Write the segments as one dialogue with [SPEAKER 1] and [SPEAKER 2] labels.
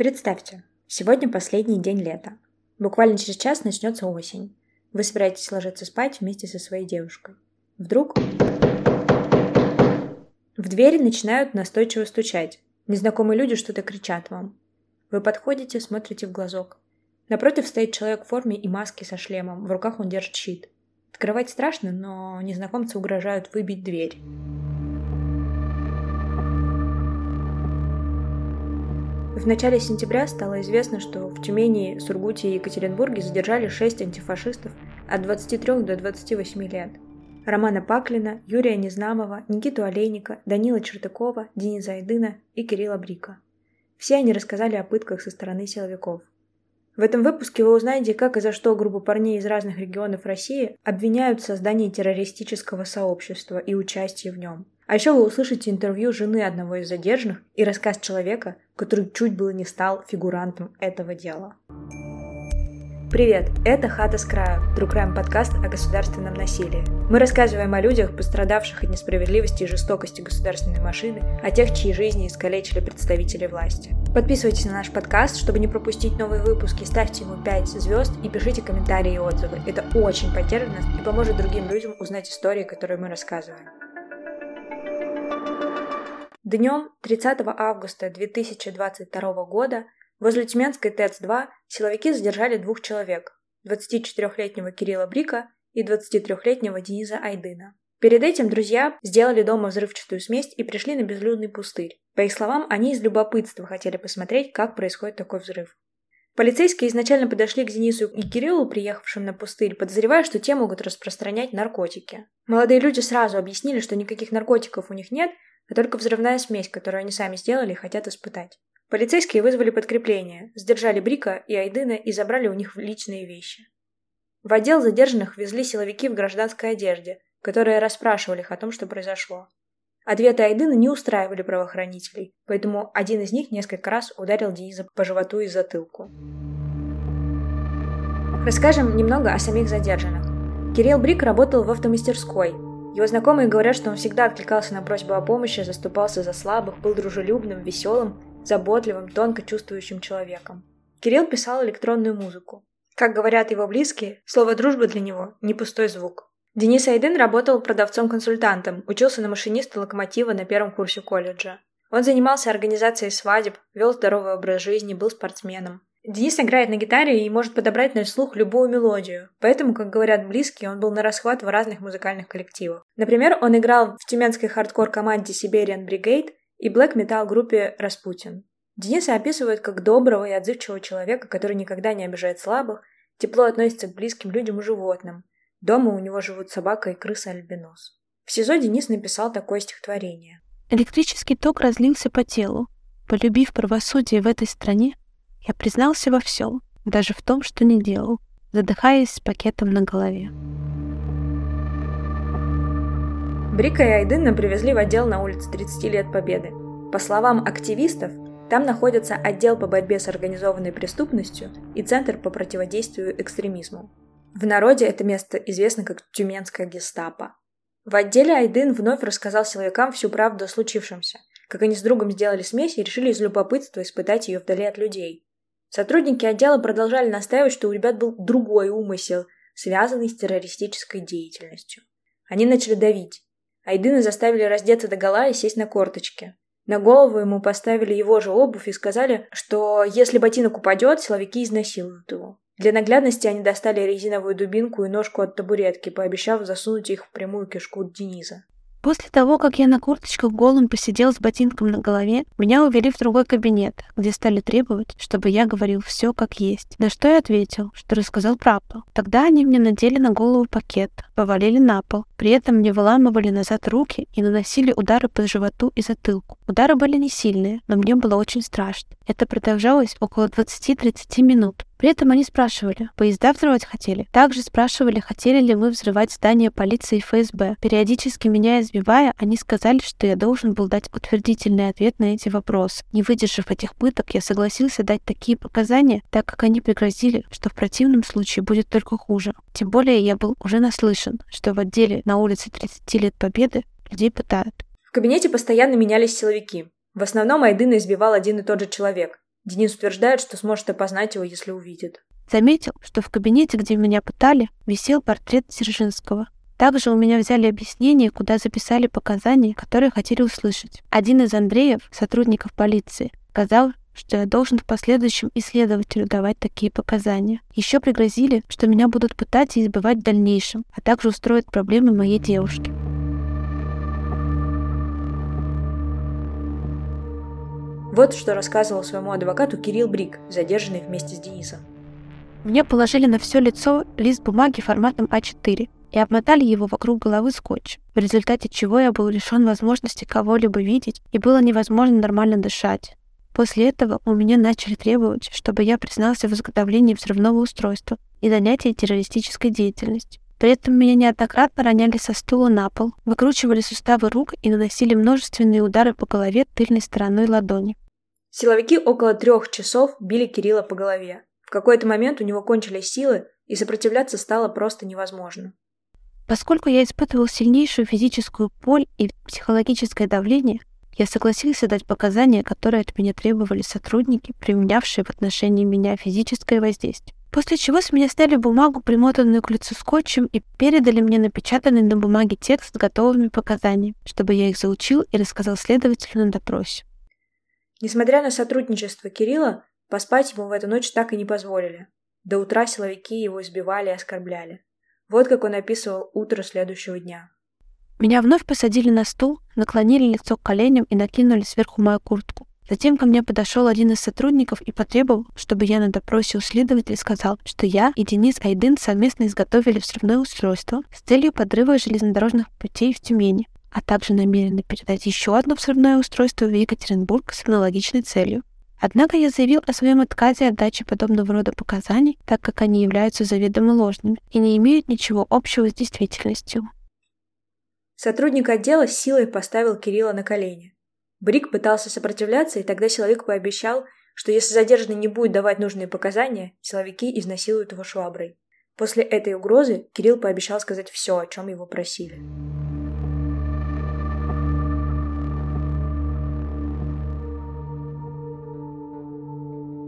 [SPEAKER 1] Представьте, сегодня последний день лета. Буквально через час начнется осень. Вы собираетесь ложиться спать вместе со своей девушкой. Вдруг в двери начинают настойчиво стучать. Незнакомые люди что-то кричат вам. Вы подходите, смотрите в глазок. Напротив стоит человек в форме и маске со шлемом. В руках он держит щит. Открывать страшно, но незнакомцы угрожают выбить дверь. В начале сентября стало известно, что в Тюмени, Сургуте и Екатеринбурге задержали шесть антифашистов от 23 до 28 лет. Романа Паклина, Юрия Незнамова, Никиту Олейника, Данила Чертакова, Дениса Айдына и Кирилла Брика. Все они рассказали о пытках со стороны силовиков. В этом выпуске вы узнаете, как и за что группа парней из разных регионов России обвиняют в создании террористического сообщества и участии в нем – а еще вы услышите интервью жены одного из задержанных и рассказ человека, который чуть было не стал фигурантом этого дела. Привет, это «Хата с краю», True Crime подкаст о государственном насилии. Мы рассказываем о людях, пострадавших от несправедливости и жестокости государственной машины, о тех, чьи жизни искалечили представители власти. Подписывайтесь на наш подкаст, чтобы не пропустить новые выпуски, ставьте ему 5 звезд и пишите комментарии и отзывы. Это очень поддержит нас и поможет другим людям узнать истории, которые мы рассказываем. Днем 30 августа 2022 года возле Тюменской ТЭЦ-2 силовики задержали двух человек – 24-летнего Кирилла Брика и 23-летнего Дениса Айдына. Перед этим друзья сделали дома взрывчатую смесь и пришли на безлюдный пустырь. По их словам, они из любопытства хотели посмотреть, как происходит такой взрыв. Полицейские изначально подошли к Денису и Кириллу, приехавшим на пустырь, подозревая, что те могут распространять наркотики. Молодые люди сразу объяснили, что никаких наркотиков у них нет, а только взрывная смесь, которую они сами сделали и хотят испытать. Полицейские вызвали подкрепление, сдержали Брика и Айдына и забрали у них личные вещи. В отдел задержанных везли силовики в гражданской одежде, которые расспрашивали их о том, что произошло. Ответы Айдына не устраивали правоохранителей, поэтому один из них несколько раз ударил Дениса по животу и затылку. Расскажем немного о самих задержанных. Кирилл Брик работал в автомастерской, его знакомые говорят, что он всегда откликался на просьбу о помощи, заступался за слабых, был дружелюбным, веселым, заботливым, тонко чувствующим человеком. Кирилл писал электронную музыку. Как говорят его близкие, слово «дружба» для него – не пустой звук. Денис Айдын работал продавцом-консультантом, учился на машиниста локомотива на первом курсе колледжа. Он занимался организацией свадеб, вел здоровый образ жизни, был спортсменом. Денис играет на гитаре и может подобрать на слух любую мелодию, поэтому, как говорят близкие, он был на расхват в разных музыкальных коллективах. Например, он играл в тюменской хардкор-команде Siberian Brigade и блэк-метал группе Распутин. Дениса описывают как доброго и отзывчивого человека, который никогда не обижает слабых, тепло относится к близким людям и животным. Дома у него живут собака и крыса-альбинос. В СИЗО Денис написал такое стихотворение.
[SPEAKER 2] Электрический ток разлился по телу. Полюбив правосудие в этой стране, я признался во всем, даже в том, что не делал, задыхаясь с пакетом на голове.
[SPEAKER 1] Брика и Айдына привезли в отдел на улице 30 лет Победы. По словам активистов, там находится отдел по борьбе с организованной преступностью и Центр по противодействию экстремизму. В народе это место известно как Тюменская гестапо. В отделе Айдын вновь рассказал силовикам всю правду о случившемся, как они с другом сделали смесь и решили из любопытства испытать ее вдали от людей. Сотрудники отдела продолжали настаивать, что у ребят был другой умысел, связанный с террористической деятельностью. Они начали давить. Айдына заставили раздеться до гола и сесть на корточки. На голову ему поставили его же обувь и сказали, что если ботинок упадет, силовики изнасилуют его. Для наглядности они достали резиновую дубинку и ножку от табуретки, пообещав засунуть их в прямую кишку Дениса.
[SPEAKER 2] После того, как я на курточках голым посидел с ботинком на голове, меня увели в другой кабинет, где стали требовать, чтобы я говорил все как есть. На что я ответил, что рассказал правду. Тогда они мне надели на голову пакет, повалили на пол. При этом мне выламывали назад руки и наносили удары по животу и затылку. Удары были не сильные, но мне было очень страшно. Это продолжалось около 20-30 минут. При этом они спрашивали, поезда взрывать хотели. Также спрашивали, хотели ли мы взрывать здание полиции и ФСБ. Периодически меня избивая, они сказали, что я должен был дать утвердительный ответ на эти вопросы. Не выдержав этих пыток, я согласился дать такие показания, так как они пригрозили, что в противном случае будет только хуже. Тем более я был уже наслышан, что в отделе на улице 30 лет Победы людей пытают.
[SPEAKER 1] В кабинете постоянно менялись силовики. В основном Айдына избивал один и тот же человек. Денис утверждает, что сможет опознать его, если увидит.
[SPEAKER 2] Заметил, что в кабинете, где меня пытали, висел портрет Дзержинского. Также у меня взяли объяснение, куда записали показания, которые хотели услышать. Один из Андреев, сотрудников полиции, сказал, что я должен в последующем исследователю давать такие показания. Еще пригрозили, что меня будут пытать и избивать в дальнейшем, а также устроят проблемы моей девушке.
[SPEAKER 1] Вот что рассказывал своему адвокату Кирилл Брик, задержанный вместе с Денисом.
[SPEAKER 2] Мне положили на все лицо лист бумаги форматом А4 и обмотали его вокруг головы скотчем, в результате чего я был лишен возможности кого-либо видеть и было невозможно нормально дышать. После этого у меня начали требовать, чтобы я признался в изготовлении взрывного устройства и занятии террористической деятельностью. При этом меня неоднократно роняли со стула на пол, выкручивали суставы рук и наносили множественные удары по голове тыльной стороной ладони.
[SPEAKER 1] Силовики около трех часов били Кирилла по голове. В какой-то момент у него кончились силы, и сопротивляться стало просто невозможно.
[SPEAKER 2] Поскольку я испытывал сильнейшую физическую боль и психологическое давление, я согласился дать показания, которые от меня требовали сотрудники, применявшие в отношении меня физическое воздействие. После чего с меня сняли бумагу, примотанную к лицу скотчем, и передали мне напечатанный на бумаге текст с готовыми показаниями, чтобы я их заучил и рассказал следователю на допросе.
[SPEAKER 1] Несмотря на сотрудничество Кирилла, поспать ему в эту ночь так и не позволили. До утра силовики его избивали и оскорбляли. Вот как он описывал утро следующего дня.
[SPEAKER 2] Меня вновь посадили на стул, наклонили лицо к коленям и накинули сверху мою куртку. Затем ко мне подошел один из сотрудников и потребовал, чтобы я на допросе у следователя сказал, что я и Денис Айдын совместно изготовили взрывное устройство с целью подрыва железнодорожных путей в Тюмени, а также намерены передать еще одно взрывное устройство в Екатеринбург с аналогичной целью. Однако я заявил о своем отказе от дачи подобного рода показаний, так как они являются заведомо ложными и не имеют ничего общего с действительностью.
[SPEAKER 1] Сотрудник отдела силой поставил Кирилла на колени. Брик пытался сопротивляться, и тогда силовик пообещал, что если задержанный не будет давать нужные показания, силовики изнасилуют его шваброй. После этой угрозы Кирилл пообещал сказать все, о чем его просили.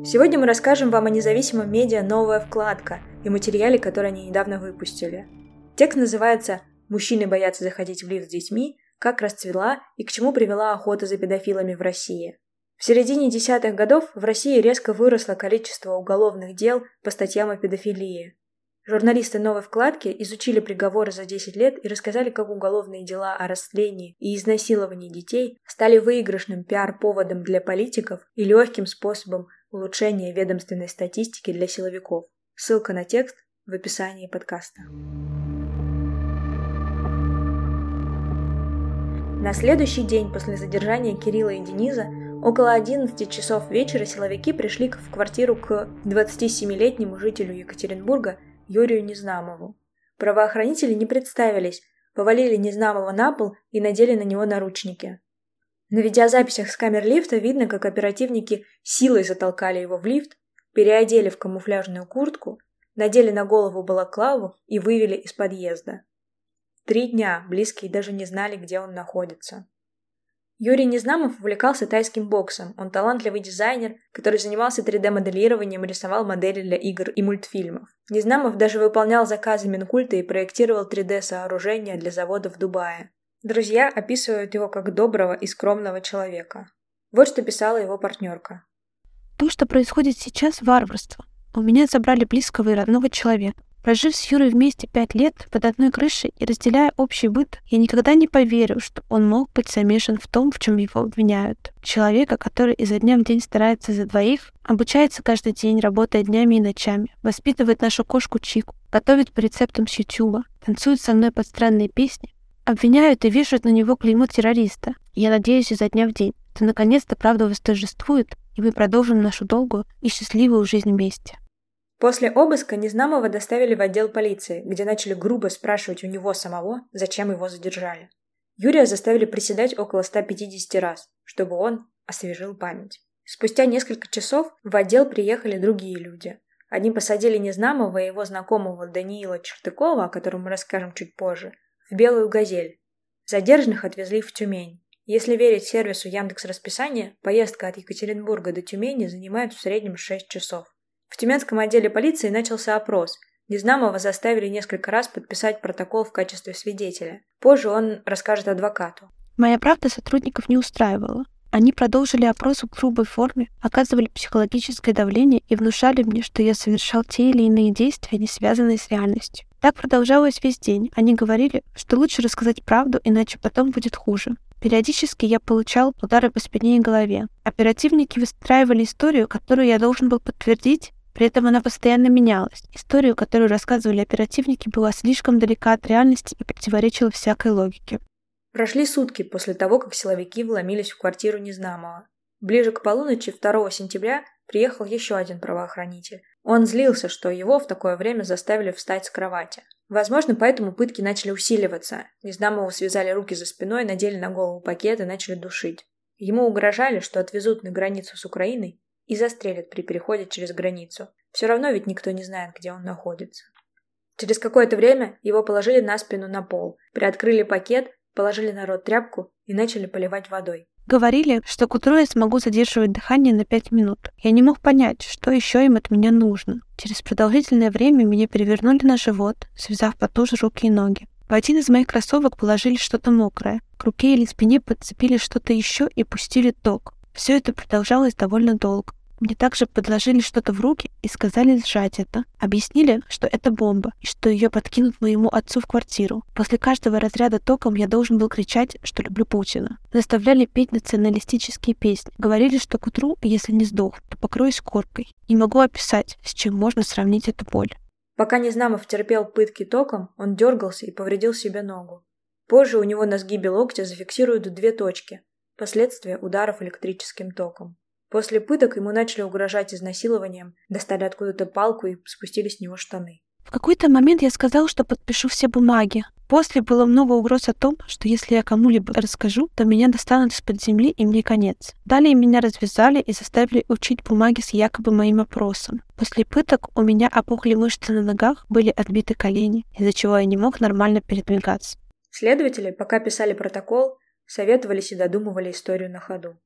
[SPEAKER 1] Сегодня мы расскажем вам о независимом медиа «Новая вкладка» и материале, который они недавно выпустили. Текст называется «Мужчины боятся заходить в лифт с детьми как расцвела и к чему привела охота за педофилами в России. В середине десятых годов в России резко выросло количество уголовных дел по статьям о педофилии. Журналисты новой вкладки изучили приговоры за 10 лет и рассказали, как уголовные дела о растлении и изнасиловании детей стали выигрышным пиар-поводом для политиков и легким способом улучшения ведомственной статистики для силовиков. Ссылка на текст в описании подкаста. На следующий день после задержания Кирилла и Дениза около 11 часов вечера силовики пришли в квартиру к 27-летнему жителю Екатеринбурга Юрию Незнамову. Правоохранители не представились, повалили Незнамова на пол и надели на него наручники. На видеозаписях с камер лифта видно, как оперативники силой затолкали его в лифт, переодели в камуфляжную куртку, надели на голову балаклаву и вывели из подъезда. Три дня близкие даже не знали, где он находится. Юрий Незнамов увлекался тайским боксом. Он талантливый дизайнер, который занимался 3D-моделированием и рисовал модели для игр и мультфильмов. Незнамов даже выполнял заказы Минкульта и проектировал 3D-сооружения для завода в Дубае. Друзья описывают его как доброго и скромного человека. Вот что писала его партнерка.
[SPEAKER 2] То, что происходит сейчас, варварство. У меня забрали близкого и родного человека. Прожив с Юрой вместе пять лет под одной крышей и разделяя общий быт, я никогда не поверю, что он мог быть замешан в том, в чем его обвиняют. Человека, который изо дня в день старается за двоих, обучается каждый день, работая днями и ночами, воспитывает нашу кошку Чику, готовит по рецептам с Ютуба, танцует со мной под странные песни, обвиняют и вешают на него клеймо террориста. Я надеюсь изо дня в день, что наконец-то правда восторжествует, и мы продолжим нашу долгую и счастливую жизнь вместе.
[SPEAKER 1] После обыска Незнамова доставили в отдел полиции, где начали грубо спрашивать у него самого, зачем его задержали. Юрия заставили приседать около 150 раз, чтобы он освежил память. Спустя несколько часов в отдел приехали другие люди. Они посадили Незнамова и его знакомого Даниила Чертыкова, о котором мы расскажем чуть позже, в белую «Газель». Задержанных отвезли в Тюмень. Если верить сервису Яндекс Расписание, поездка от Екатеринбурга до Тюмени занимает в среднем 6 часов. В Тюменском отделе полиции начался опрос. Незнамова заставили несколько раз подписать протокол в качестве свидетеля. Позже он расскажет адвокату.
[SPEAKER 2] Моя правда сотрудников не устраивала. Они продолжили опрос в грубой форме, оказывали психологическое давление и внушали мне, что я совершал те или иные действия, не связанные с реальностью. Так продолжалось весь день. Они говорили, что лучше рассказать правду, иначе потом будет хуже. Периодически я получал удары по спине и голове. Оперативники выстраивали историю, которую я должен был подтвердить, при этом она постоянно менялась. Историю, которую рассказывали оперативники, была слишком далека от реальности и противоречила всякой логике.
[SPEAKER 1] Прошли сутки после того, как силовики вломились в квартиру Незнамова. Ближе к полуночи 2 сентября приехал еще один правоохранитель. Он злился, что его в такое время заставили встать с кровати. Возможно, поэтому пытки начали усиливаться. Незнамову связали руки за спиной, надели на голову пакет и начали душить. Ему угрожали, что отвезут на границу с Украиной и застрелят при переходе через границу. Все равно ведь никто не знает, где он находится. Через какое-то время его положили на спину на пол, приоткрыли пакет положили на рот тряпку и начали поливать водой.
[SPEAKER 2] Говорили, что к утру я смогу задерживать дыхание на пять минут. Я не мог понять, что еще им от меня нужно. Через продолжительное время меня перевернули на живот, связав потуже руки и ноги. В один из моих кроссовок положили что-то мокрое. К руке или спине подцепили что-то еще и пустили ток. Все это продолжалось довольно долго. Мне также подложили что-то в руки и сказали сжать это. Объяснили, что это бомба, и что ее подкинут моему отцу в квартиру. После каждого разряда током я должен был кричать, что люблю Путина. Заставляли петь националистические песни. Говорили, что к утру, если не сдох, то покроюсь коркой. Не могу описать, с чем можно сравнить эту боль.
[SPEAKER 1] Пока Незнамов терпел пытки током, он дергался и повредил себе ногу. Позже у него на сгибе локтя зафиксируют две точки – последствия ударов электрическим током. После пыток ему начали угрожать изнасилованием, достали откуда-то палку и спустили с него штаны.
[SPEAKER 2] В какой-то момент я сказал, что подпишу все бумаги. После было много угроз о том, что если я кому-либо расскажу, то меня достанут из-под земли и мне конец. Далее меня развязали и заставили учить бумаги с якобы моим опросом. После пыток у меня опухли мышцы на ногах, были отбиты колени, из-за чего я не мог нормально передвигаться.
[SPEAKER 1] Следователи, пока писали протокол, советовались и додумывали историю на ходу.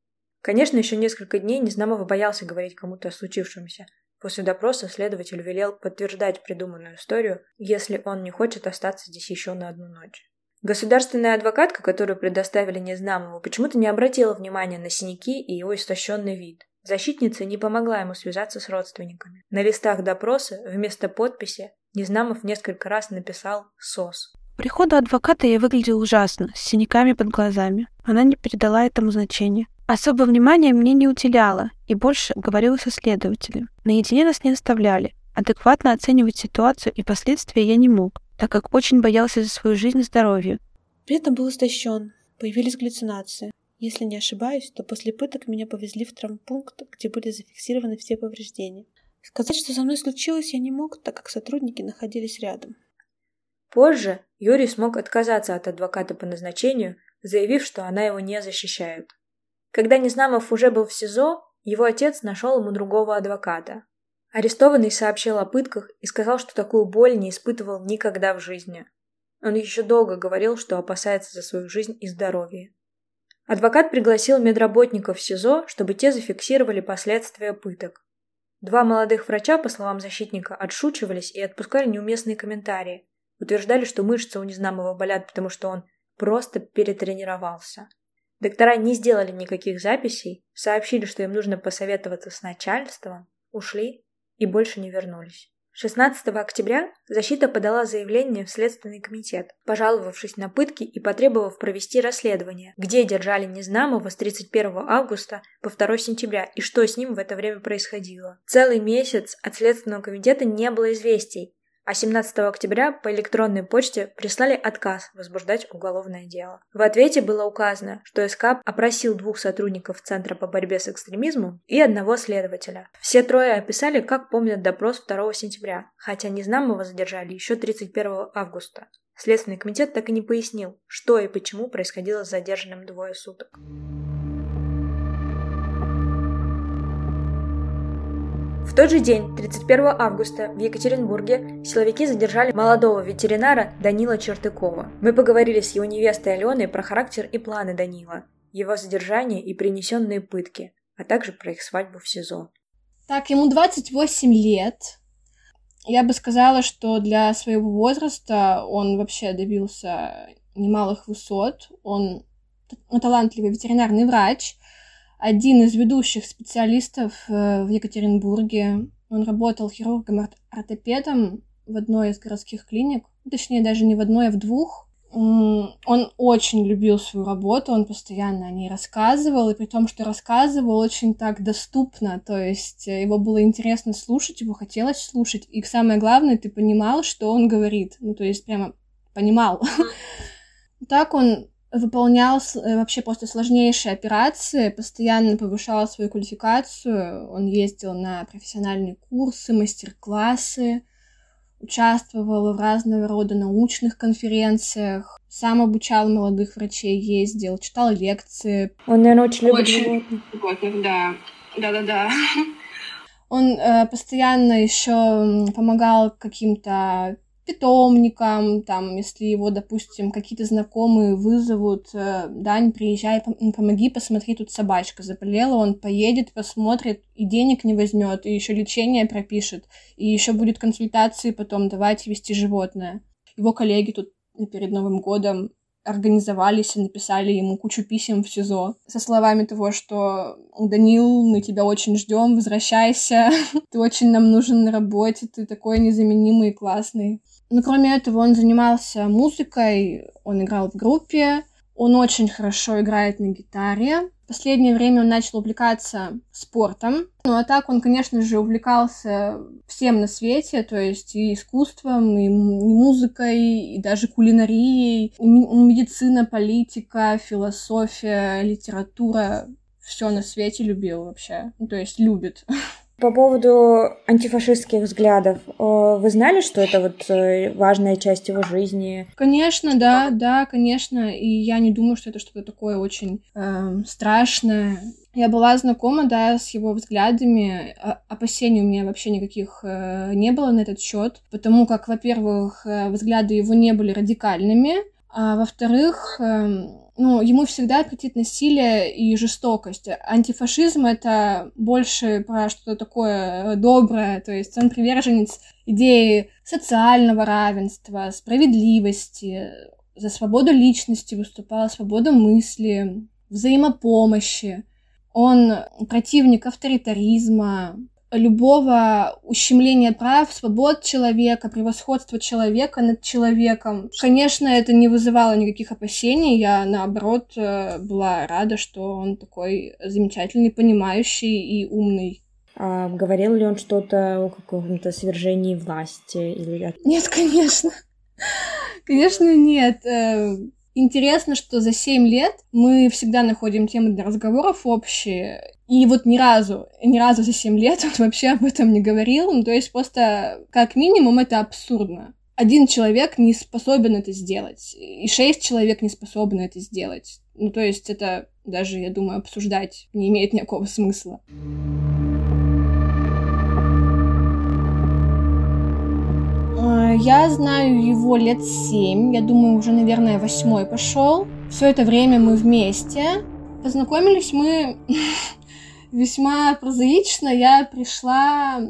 [SPEAKER 1] Конечно, еще несколько дней Незнамов боялся говорить кому-то о случившемся. После допроса следователь велел подтверждать придуманную историю, если он не хочет остаться здесь еще на одну ночь. Государственная адвокатка, которую предоставили Незнамову, почему-то не обратила внимания на синяки и его истощенный вид. Защитница не помогла ему связаться с родственниками. На листах допроса вместо подписи Незнамов несколько раз написал «СОС».
[SPEAKER 2] Прихода адвоката я выглядел ужасно, с синяками под глазами. Она не передала этому значения. Особо внимания мне не уделяла и больше говорила со следователем. Наедине нас не оставляли. Адекватно оценивать ситуацию и последствия я не мог, так как очень боялся за свою жизнь и здоровье. При этом был истощен. Появились галлюцинации. Если не ошибаюсь, то после пыток меня повезли в травмпункт, где были зафиксированы все повреждения. Сказать, что со мной случилось, я не мог, так как сотрудники находились рядом.
[SPEAKER 1] Позже Юрий смог отказаться от адвоката по назначению, заявив, что она его не защищает. Когда Незнамов уже был в СИЗО, его отец нашел ему другого адвоката. Арестованный сообщил о пытках и сказал, что такую боль не испытывал никогда в жизни. Он еще долго говорил, что опасается за свою жизнь и здоровье. Адвокат пригласил медработников в СИЗО, чтобы те зафиксировали последствия пыток. Два молодых врача, по словам защитника, отшучивались и отпускали неуместные комментарии. Утверждали, что мышцы у Незнамова болят, потому что он просто перетренировался. Доктора не сделали никаких записей, сообщили, что им нужно посоветоваться с начальством, ушли и больше не вернулись. 16 октября защита подала заявление в Следственный комитет, пожаловавшись на пытки и потребовав провести расследование, где держали Незнамова с 31 августа по 2 сентября и что с ним в это время происходило. Целый месяц от Следственного комитета не было известий, а 17 октября по электронной почте прислали отказ возбуждать уголовное дело. В ответе было указано, что СК опросил двух сотрудников Центра по борьбе с экстремизмом и одного следователя. Все трое описали, как помнят допрос 2 сентября, хотя Незнамова задержали еще 31 августа. Следственный комитет так и не пояснил, что и почему происходило с задержанным двое суток. В тот же день, 31 августа, в Екатеринбурге силовики задержали молодого ветеринара Данила Чертыкова. Мы поговорили с его невестой Аленой про характер и планы Данила. его задержание и принесенные пытки, а также про их свадьбу в СИЗО.
[SPEAKER 3] Так, ему 28 лет. Я бы сказала, что для своего возраста он вообще добился немалых высот. Он талантливый ветеринарный врач, один из ведущих специалистов э, в Екатеринбурге. Он работал хирургом-ортопедом в одной из городских клиник, точнее даже не в одной, а в двух. Он очень любил свою работу, он постоянно о ней рассказывал, и при том, что рассказывал очень так доступно, то есть э, его было интересно слушать, его хотелось слушать, и самое главное, ты понимал, что он говорит, ну то есть прямо понимал. Так он выполнял э, вообще просто сложнейшие операции, постоянно повышал свою квалификацию, он ездил на профессиональные курсы, мастер-классы, участвовал в разного рода научных конференциях, сам обучал молодых врачей, ездил, читал лекции.
[SPEAKER 1] Он, наверное, очень любит
[SPEAKER 3] очень
[SPEAKER 1] животных.
[SPEAKER 3] животных. Да, да-да-да. Он э, постоянно еще помогал каким-то питомникам, там, если его, допустим, какие-то знакомые вызовут, э, Дань, приезжай, помоги, посмотри, тут собачка заболела, он поедет, посмотрит, и денег не возьмет, и еще лечение пропишет, и еще будет консультации потом, давайте вести животное. Его коллеги тут перед Новым годом организовались и написали ему кучу писем в СИЗО со словами того, что «Данил, мы тебя очень ждем, возвращайся, ты очень нам нужен на работе, ты такой незаменимый и классный». Но кроме этого он занимался музыкой, он играл в группе, он очень хорошо играет на гитаре. В последнее время он начал увлекаться спортом. Ну а так он, конечно же, увлекался всем на свете, то есть и искусством, и музыкой, и даже кулинарией, и медицина, политика, философия, литература. Все на свете любил вообще. Ну, то есть любит.
[SPEAKER 1] По поводу антифашистских взглядов, э, вы знали, что это вот э, важная часть его жизни?
[SPEAKER 3] Конечно, да, да, конечно. И я не думаю, что это что-то такое очень э, страшное. Я была знакома, да, с его взглядами. Опасений у меня вообще никаких э, не было на этот счет, потому как, во-первых, взгляды его не были радикальными, а во-вторых, э, ну, ему всегда претит насилие и жестокость. Антифашизм — это больше про что-то такое э, доброе, то есть он приверженец идеи социального равенства, справедливости, за свободу личности выступал, свободу мысли, взаимопомощи. Он противник авторитаризма, любого ущемления прав, свобод человека, превосходства человека над человеком. Конечно, это не вызывало никаких опасений. Я, наоборот, э, была рада, что он такой замечательный, понимающий и умный.
[SPEAKER 1] А говорил ли он что-то о каком-то свержении власти? Или...
[SPEAKER 3] Нет, конечно. Конечно, нет. Э, интересно, что за 7 лет мы всегда находим темы для разговоров общие. И вот ни разу, ни разу за 7 лет он вообще об этом не говорил. Ну, то есть просто, как минимум, это абсурдно. Один человек не способен это сделать, и шесть человек не способны это сделать. Ну, то есть это даже, я думаю, обсуждать не имеет никакого смысла. А, я знаю его лет семь, я думаю, уже, наверное, восьмой пошел. Все это время мы вместе. Познакомились мы весьма прозаично я пришла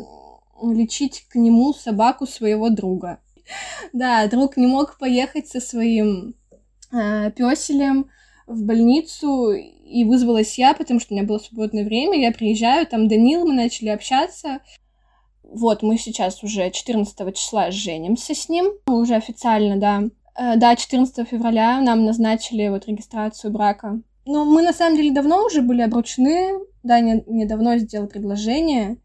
[SPEAKER 3] лечить к нему собаку своего друга. Да, друг не мог поехать со своим э, песелем в больницу, и вызвалась я, потому что у меня было свободное время. Я приезжаю, там Данил, мы начали общаться. Вот, мы сейчас уже 14 числа женимся с ним, уже официально, да. Э, да, 14 февраля нам назначили вот регистрацию брака. Но мы на самом деле давно уже были обручены, Даня мне давно сделал предложение.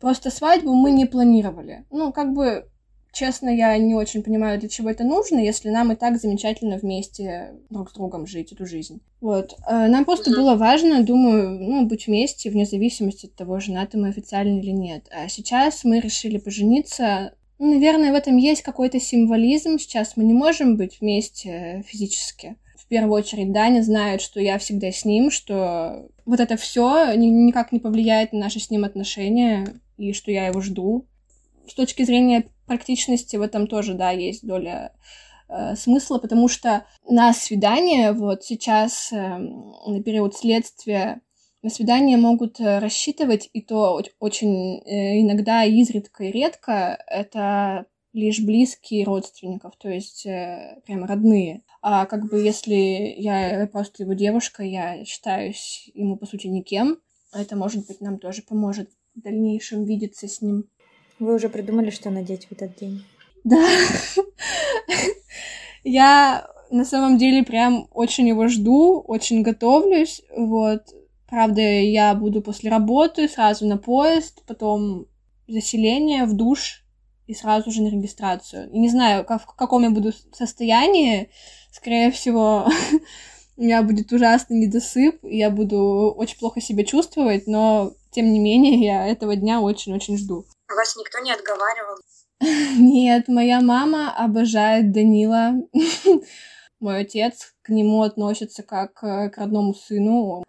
[SPEAKER 3] Просто свадьбу мы не планировали. Ну, как бы, честно, я не очень понимаю, для чего это нужно, если нам и так замечательно вместе друг с другом жить эту жизнь. Вот. А нам просто было важно, думаю, ну, быть вместе, вне зависимости от того, женаты мы официально или нет. А сейчас мы решили пожениться. Ну, наверное, в этом есть какой-то символизм. Сейчас мы не можем быть вместе физически первую очередь Даня знает, что я всегда с ним, что вот это все никак не повлияет на наши с ним отношения, и что я его жду. С точки зрения практичности в этом тоже, да, есть доля э, смысла, потому что на свидание вот сейчас, э, на период следствия, на свидание могут э, рассчитывать, и то очень э, иногда, изредка и редко, это лишь близкие родственников, то есть э, прям родные. А как бы если я просто его девушка, я считаюсь ему, по сути, никем, это, может быть, нам тоже поможет в дальнейшем видеться с ним.
[SPEAKER 1] Вы уже придумали, что надеть в этот день?
[SPEAKER 3] Да. Я на самом деле прям очень его жду, очень готовлюсь, вот. Правда, я буду после работы сразу на поезд, потом заселение, в душ и сразу же на регистрацию. И не знаю, как, в каком я буду состоянии. Скорее всего, у меня будет ужасный недосып, и я буду очень плохо себя чувствовать, но тем не менее я этого дня очень-очень жду.
[SPEAKER 1] Вас никто не отговаривал?
[SPEAKER 3] Нет, моя мама обожает Данила. Мой отец к нему относится как э, к родному сыну.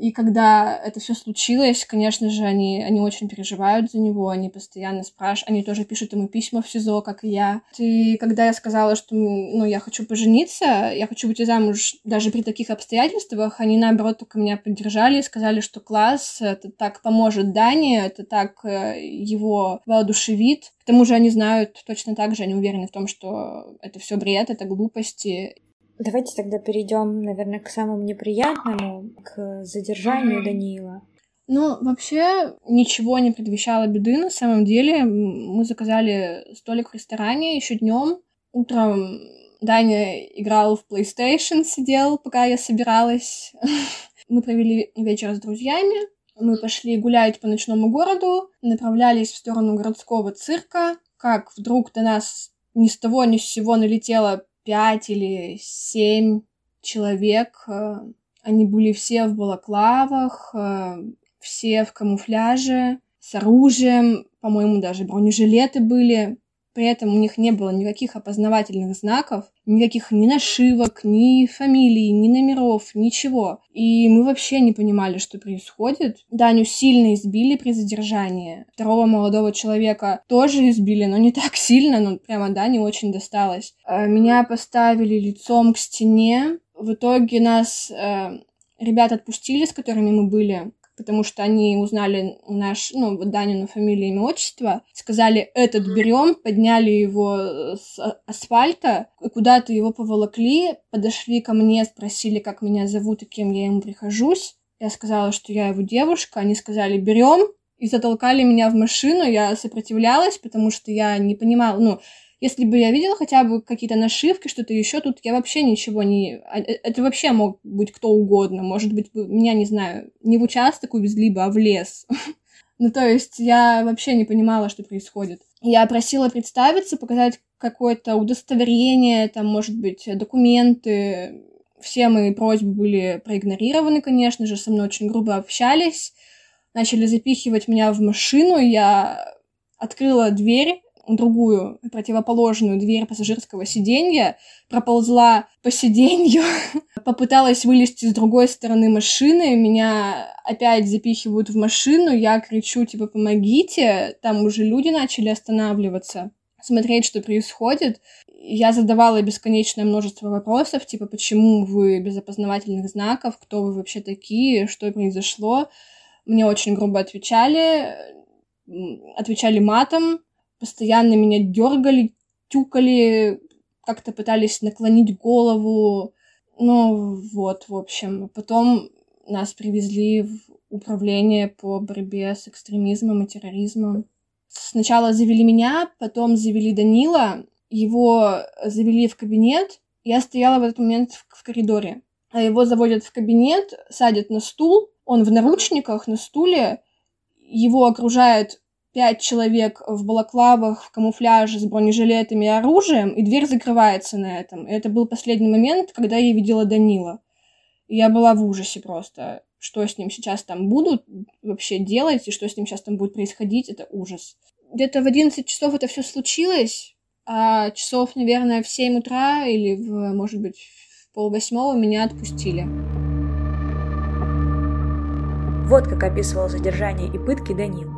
[SPEAKER 3] И когда это все случилось, конечно же, они, они очень переживают за него, они постоянно спрашивают, они тоже пишут ему письма в СИЗО, как и я. И когда я сказала, что ну, я хочу пожениться, я хочу выйти замуж даже при таких обстоятельствах, они, наоборот, только меня поддержали и сказали, что класс, это так поможет Дане, это так э, его воодушевит. К тому же они знают точно так же, они уверены в том, что это все бред, это глупости.
[SPEAKER 1] Давайте тогда перейдем, наверное, к самому неприятному, к задержанию Даниила.
[SPEAKER 3] Ну, вообще ничего не предвещало беды. На самом деле мы заказали столик в ресторане еще днем. Утром Даня играл в PlayStation, сидел, пока я собиралась. Мы провели вечер с друзьями. Мы пошли гулять по ночному городу, направлялись в сторону городского цирка, как вдруг до нас ни с того ни с сего налетела пять или семь человек. Э, они были все в балаклавах, э, все в камуфляже, с оружием, по-моему, даже бронежилеты были. При этом у них не было никаких опознавательных знаков, никаких ни нашивок, ни фамилий, ни номеров, ничего. И мы вообще не понимали, что происходит. Даню сильно избили при задержании. Второго молодого человека тоже избили, но не так сильно, но прямо Дане очень досталось. А, меня поставили лицом к стене. В итоге нас э, ребят отпустили, с которыми мы были потому что они узнали наш, ну, Данину фамилию, имя, отчество, сказали, этот берем, подняли его с асфальта, куда-то его поволокли, подошли ко мне, спросили, как меня зовут и кем я ему прихожусь. Я сказала, что я его девушка, они сказали, берем, и затолкали меня в машину, я сопротивлялась, потому что я не понимала, ну, если бы я видела хотя бы какие-то нашивки, что-то еще, тут я вообще ничего не... А, э, это вообще мог быть кто угодно. Может быть, меня, не знаю, не в участок увезли бы, а в лес. Ну, то есть я вообще не понимала, что происходит. Я просила представиться, показать какое-то удостоверение, там, может быть, документы. Все мои просьбы были проигнорированы, конечно же, со мной очень грубо общались. Начали запихивать меня в машину, я открыла дверь, другую, противоположную дверь пассажирского сиденья, проползла по сиденью, попыталась вылезти с другой стороны машины, меня опять запихивают в машину, я кричу, типа, помогите, там уже люди начали останавливаться, смотреть, что происходит. Я задавала бесконечное множество вопросов, типа, почему вы без опознавательных знаков, кто вы вообще такие, что произошло. Мне очень грубо отвечали, отвечали матом, постоянно меня дергали, тюкали, как-то пытались наклонить голову. Ну, вот, в общем. Потом нас привезли в управление по борьбе с экстремизмом и терроризмом. Сначала завели меня, потом завели Данила, его завели в кабинет. Я стояла в этот момент в, в коридоре. А его заводят в кабинет, садят на стул, он в наручниках на стуле, его окружает пять человек в балаклавах, в камуфляже с бронежилетами и оружием, и дверь закрывается на этом. И это был последний момент, когда я видела Данила. И я была в ужасе просто. Что с ним сейчас там будут вообще делать, и что с ним сейчас там будет происходить, это ужас. Где-то в 11 часов это все случилось, а часов, наверное, в 7 утра или, в, может быть, в полвосьмого меня отпустили.
[SPEAKER 1] Вот как описывал задержание и пытки Данил.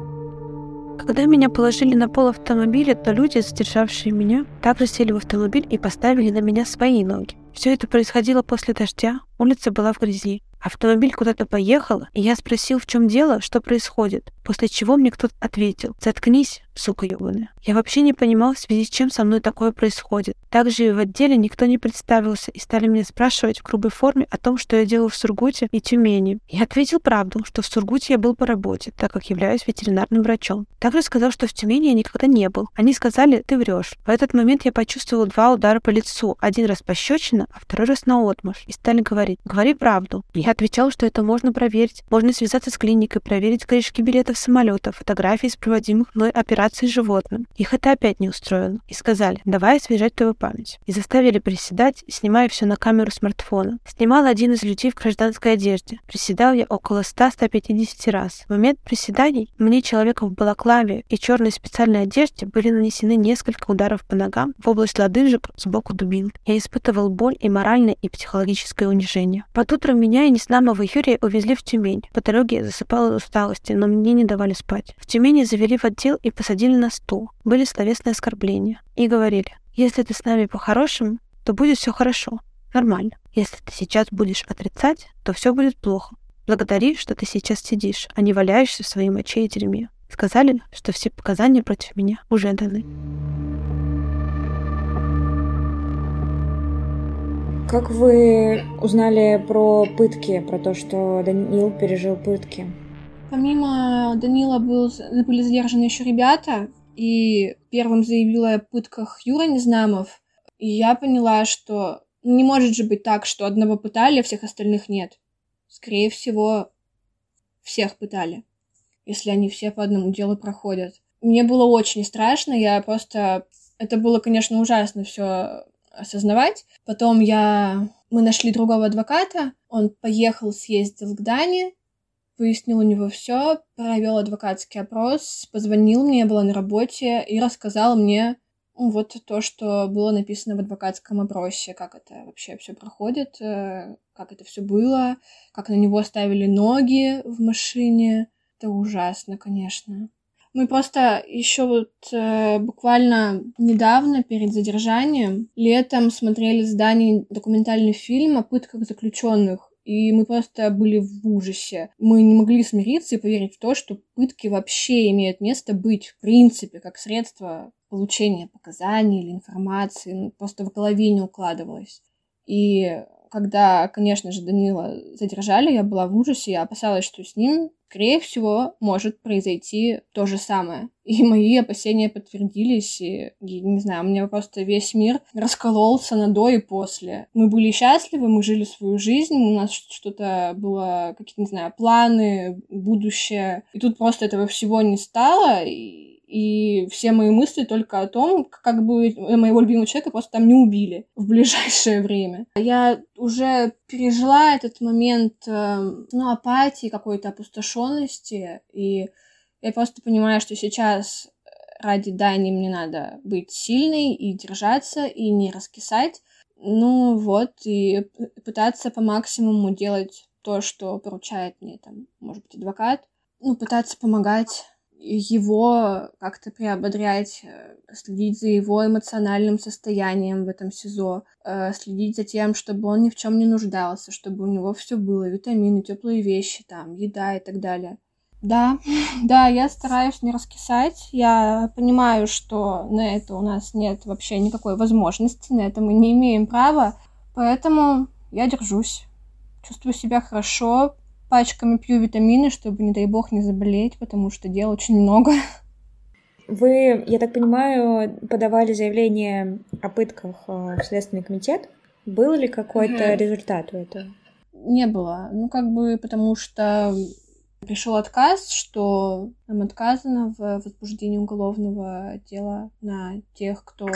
[SPEAKER 2] Когда меня положили на пол автомобиля, то люди, задержавшие меня, также сели в автомобиль и поставили на меня свои ноги. Все это происходило после дождя, улица была в грязи. Автомобиль куда-то поехал, и я спросил, в чем дело, что происходит, после чего мне кто-то ответил «Заткнись, сука ебаная». Я вообще не понимал, в связи с чем со мной такое происходит. Также и в отделе никто не представился и стали меня спрашивать в грубой форме о том, что я делал в Сургуте и Тюмени. Я ответил правду, что в Сургуте я был по работе, так как являюсь ветеринарным врачом. Также сказал, что в Тюмени я никогда не был. Они сказали «ты врешь». В этот момент я почувствовал два удара по лицу. Один раз пощечина, а второй раз на отмаш. И стали говорить «говори правду». Я отвечал, что это можно проверить. Можно связаться с клиникой, проверить корешки билетов самолета, фотографии из проводимых мной операций с животным. Их это опять не устроило. И сказали, давай освежать твою память. И заставили приседать, снимая все на камеру смартфона. Снимал один из людей в гражданской одежде. Приседал я около 100-150 раз. В момент приседаний мне человеком в балаклаве и черной специальной одежде были нанесены несколько ударов по ногам в область лодыжек сбоку дубин. Я испытывал боль и моральное, и психологическое унижение. Под утром меня и Неснамова Юрия увезли в Тюмень. По дороге засыпала от усталости, но мне не давали спать. В Тюмени завели в отдел и посадили на стул. Были словесные оскорбления. И говорили, если ты с нами по-хорошему, то будет все хорошо, нормально. Если ты сейчас будешь отрицать, то все будет плохо. Благодари, что ты сейчас сидишь, а не валяешься в своей моче и дерьме. Сказали, что все показания против меня уже даны.
[SPEAKER 1] Как вы узнали про пытки, про то, что Даниил пережил пытки?
[SPEAKER 3] Помимо Данила был, были задержаны еще ребята, и первым заявила о пытках Юра Незнамов. И я поняла, что не может же быть так, что одного пытали, а всех остальных нет. Скорее всего, всех пытали, если они все по одному делу проходят. Мне было очень страшно, я просто... Это было, конечно, ужасно все осознавать. Потом я... Мы нашли другого адвоката, он поехал, съездил к Дане, выяснил у него все, провел адвокатский опрос, позвонил мне, я была на работе и рассказал мне ну, вот то, что было написано в адвокатском опросе, как это вообще все проходит, э, как это все было, как на него ставили ноги в машине. Это ужасно, конечно. Мы просто еще вот э, буквально недавно перед задержанием летом смотрели с Даней документальный фильм о пытках заключенных и мы просто были в ужасе. Мы не могли смириться и поверить в то, что пытки вообще имеют место быть, в принципе, как средство получения показаний или информации. Ну, просто в голове не укладывалось. И когда, конечно же, Данила задержали, я была в ужасе, я опасалась, что с ним, скорее всего, может произойти то же самое. И мои опасения подтвердились, и, не знаю, у меня просто весь мир раскололся на до и после. Мы были счастливы, мы жили свою жизнь, у нас что-то было, какие-то, не знаю, планы, будущее. И тут просто этого всего не стало, и и все мои мысли только о том, как бы моего любимого человека просто там не убили в ближайшее время. Я уже пережила этот момент, эм, ну, апатии, какой-то опустошенности, и я просто понимаю, что сейчас ради Дани мне надо быть сильной и держаться, и не раскисать. Ну вот, и пытаться по максимуму делать то, что поручает мне, там, может быть, адвокат. Ну, пытаться помогать его как-то приободрять, э, следить за его эмоциональным состоянием в этом СИЗО, э, следить за тем, чтобы он ни в чем не нуждался, чтобы у него все было, витамины, теплые вещи, там, еда и так далее. Да, да, я стараюсь не раскисать. Я понимаю, что на это у нас нет вообще никакой возможности, на это мы не имеем права, поэтому я держусь. Чувствую себя хорошо, пачками пью витамины, чтобы, не дай бог, не заболеть, потому что дел очень много.
[SPEAKER 1] Вы, я так понимаю, подавали заявление о пытках э, в Следственный комитет. Был ли какой-то mm результат у этого?
[SPEAKER 3] Не было. Ну, как бы, потому что пришел отказ, что нам отказано в возбуждении уголовного дела на тех, кто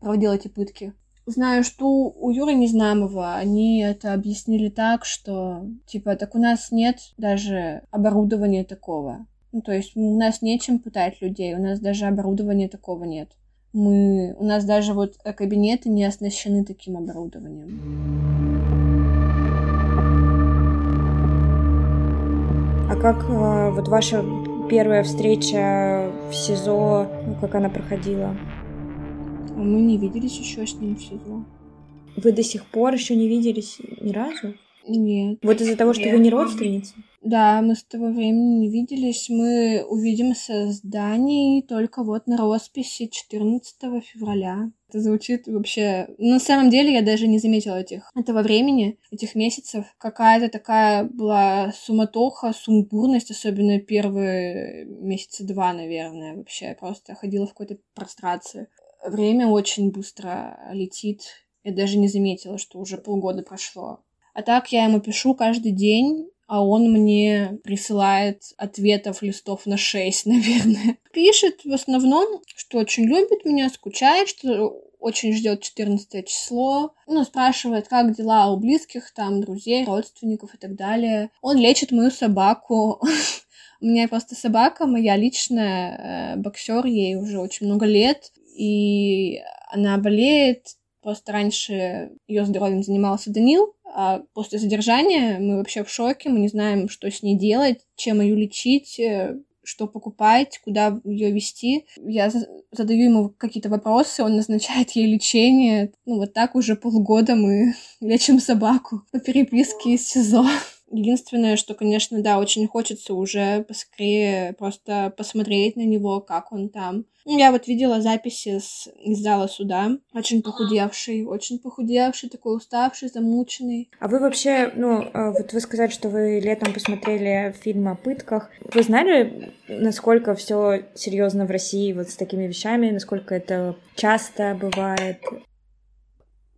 [SPEAKER 3] проводил эти пытки. Знаю, что у Юры Незнамова они это объяснили так, что, типа, так у нас нет даже оборудования такого. Ну, то есть у нас нечем пытать людей, у нас даже оборудования такого нет. Мы, у нас даже вот кабинеты не оснащены таким оборудованием.
[SPEAKER 1] А как э, вот ваша первая встреча в СИЗО, ну, как она проходила?
[SPEAKER 3] Мы не виделись еще с ним в СИЗО.
[SPEAKER 1] Вы до сих пор еще не виделись ни разу?
[SPEAKER 3] Нет.
[SPEAKER 1] Вот из-за того, что
[SPEAKER 3] Нет.
[SPEAKER 1] вы не родственницы?
[SPEAKER 3] Да, мы с того времени не виделись. Мы увидимся с Даней только вот на росписи 14 февраля. Это звучит вообще... На самом деле я даже не заметила этих, этого времени, этих месяцев. Какая-то такая была суматоха, сумбурность, особенно первые месяца два, наверное, вообще. Я просто ходила в какой-то прострации. Время очень быстро летит. Я даже не заметила, что уже полгода прошло. А так я ему пишу каждый день, а он мне присылает ответов листов на 6, наверное. Пишет в основном, что очень любит меня, скучает, что очень ждет 14 число. Ну, спрашивает, как дела у близких, там, друзей, родственников и так далее. Он лечит мою собаку. У меня просто собака моя личная, боксер, ей уже очень много лет, и она болеет. Просто раньше ее здоровьем занимался Данил, а после задержания мы вообще в шоке, мы не знаем, что с ней делать, чем ее лечить, что покупать, куда ее вести. Я задаю ему какие-то вопросы, он назначает ей лечение. Ну, вот так уже полгода мы лечим собаку по переписке из СИЗО. Единственное, что, конечно, да, очень хочется уже поскорее просто посмотреть на него, как он там. Ну, Я вот видела записи с, из зала суда. Очень похудевший, очень похудевший, такой уставший, замученный.
[SPEAKER 1] А вы вообще, ну, вот вы сказали, что вы летом посмотрели фильм о пытках. Вы знали, насколько все серьезно в России вот с такими вещами, насколько это часто бывает?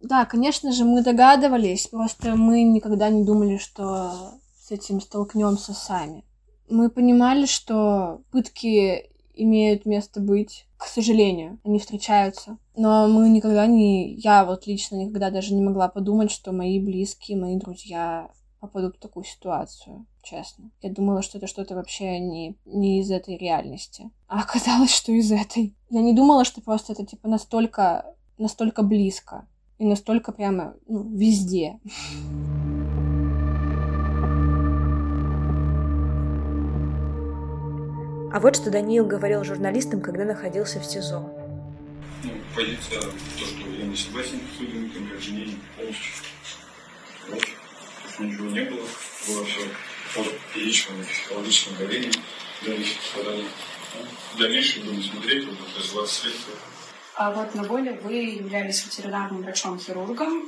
[SPEAKER 3] Да, конечно же, мы догадывались, просто мы никогда не думали, что с этим столкнемся сами. Мы понимали, что пытки имеют место быть, к сожалению, они встречаются. Но мы никогда не, я вот лично никогда даже не могла подумать, что мои близкие, мои друзья попадут в такую ситуацию, честно. Я думала, что это что-то вообще не, не из этой реальности. А оказалось, что из этой. Я не думала, что просто это типа настолько, настолько близко и настолько прямо ну, везде.
[SPEAKER 1] А вот что Даниил говорил журналистам, когда находился в СИЗО.
[SPEAKER 4] Ну, позиция, то, что я не согласен с судебниками, обвинением полностью. Вот. Ничего не было. Было все под физическим и психологическим давлением дальнейших страданий. В дальнейшем будем смотреть, вот развиваться следствие.
[SPEAKER 5] А вот на воле вы являлись ветеринарным врачом-хирургом.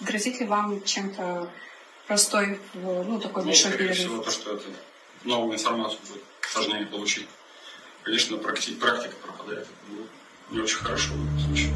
[SPEAKER 5] Грозит ли вам чем-то простой, ну, такой
[SPEAKER 4] ну,
[SPEAKER 5] большой перерыв?
[SPEAKER 4] всего, то, что это новую информацию будет сложнее получить. Конечно, практи- практика пропадает. Будет не очень хорошо в этом случае.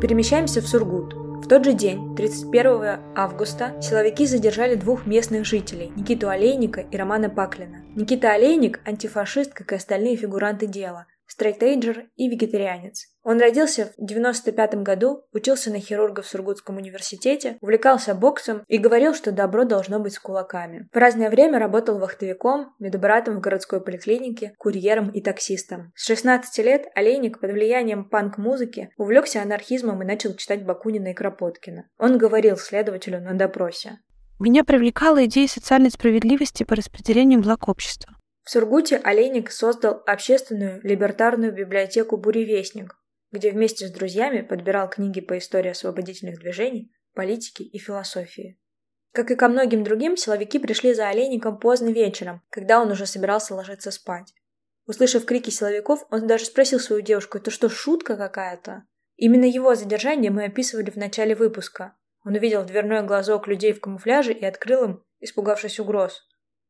[SPEAKER 1] Перемещаемся в Сургут. Тот же день, 31 августа, силовики задержали двух местных жителей – Никиту Олейника и Романа Паклина. Никита Олейник – антифашист, как и остальные фигуранты дела, стрейтейджер и вегетарианец. Он родился в 95 году, учился на хирурга в Сургутском университете, увлекался боксом и говорил, что добро должно быть с кулаками. В разное время работал вахтовиком, медбратом в городской поликлинике, курьером и таксистом. С 16 лет Олейник под влиянием панк-музыки увлекся анархизмом и начал читать Бакунина и Кропоткина. Он говорил следователю на допросе.
[SPEAKER 2] Меня привлекала идея социальной справедливости по распределению благ общества.
[SPEAKER 1] В Сургуте Олейник создал общественную либертарную библиотеку «Буревестник», где вместе с друзьями подбирал книги по истории освободительных движений, политики и философии. Как и ко многим другим, силовики пришли за Олейником поздно вечером, когда он уже собирался ложиться спать. Услышав крики силовиков, он даже спросил свою девушку, это что, шутка какая-то? Именно его задержание мы описывали в начале выпуска. Он увидел в дверной глазок людей в камуфляже и открыл им, испугавшись угроз.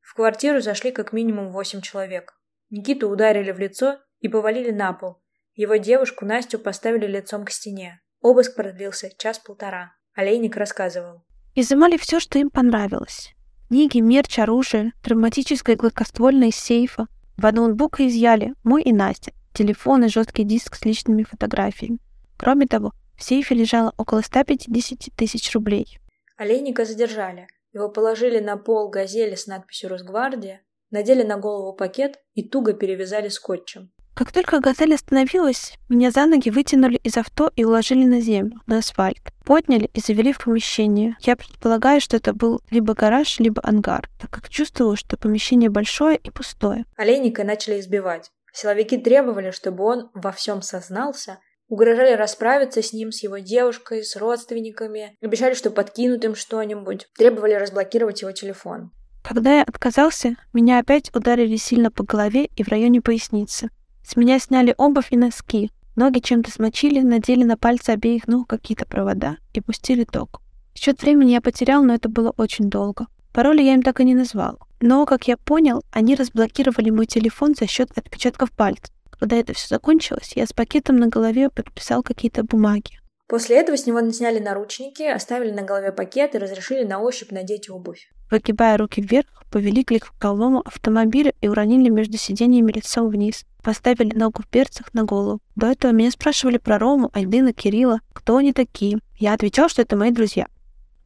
[SPEAKER 1] В квартиру зашли как минимум восемь человек. Никиту ударили в лицо и повалили на пол. Его девушку Настю поставили лицом к стене. Обыск продлился час-полтора. Олейник рассказывал.
[SPEAKER 2] Изымали все, что им понравилось. Книги, мерч, оружие, травматическое гладкоствольное из сейфа. Два ноутбука изъяли, мой и Настя, телефон и жесткий диск с личными фотографиями. Кроме того, в сейфе лежало около 150 тысяч рублей.
[SPEAKER 1] Олейника задержали. Его положили на пол газели с надписью «Росгвардия», надели на голову пакет и туго перевязали скотчем.
[SPEAKER 2] Как только «Газель» остановилась, меня за ноги вытянули из авто и уложили на землю, на асфальт. Подняли и завели в помещение. Я предполагаю, что это был либо гараж, либо ангар, так как чувствовала, что помещение большое и пустое.
[SPEAKER 1] Олейника начали избивать. Силовики требовали, чтобы он во всем сознался, угрожали расправиться с ним, с его девушкой, с родственниками, обещали, что подкинут им что-нибудь, требовали разблокировать его телефон.
[SPEAKER 2] Когда я отказался, меня опять ударили сильно по голове и в районе поясницы. С меня сняли обувь и носки. Ноги чем-то смочили, надели на пальцы обеих ног какие-то провода и пустили ток. Счет времени я потерял, но это было очень долго. Пароли я им так и не назвал. Но, как я понял, они разблокировали мой телефон за счет отпечатков пальцев. Когда это все закончилось, я с пакетом на голове подписал какие-то бумаги.
[SPEAKER 1] После этого с него сняли наручники, оставили на голове пакет и разрешили на ощупь надеть обувь.
[SPEAKER 2] Выгибая руки вверх, повели к легковому автомобилю и уронили между сиденьями лицом вниз. Поставили ногу в перцах на голову. До этого меня спрашивали про Рому, Айдына, Кирилла, кто они такие. Я отвечал, что это мои друзья.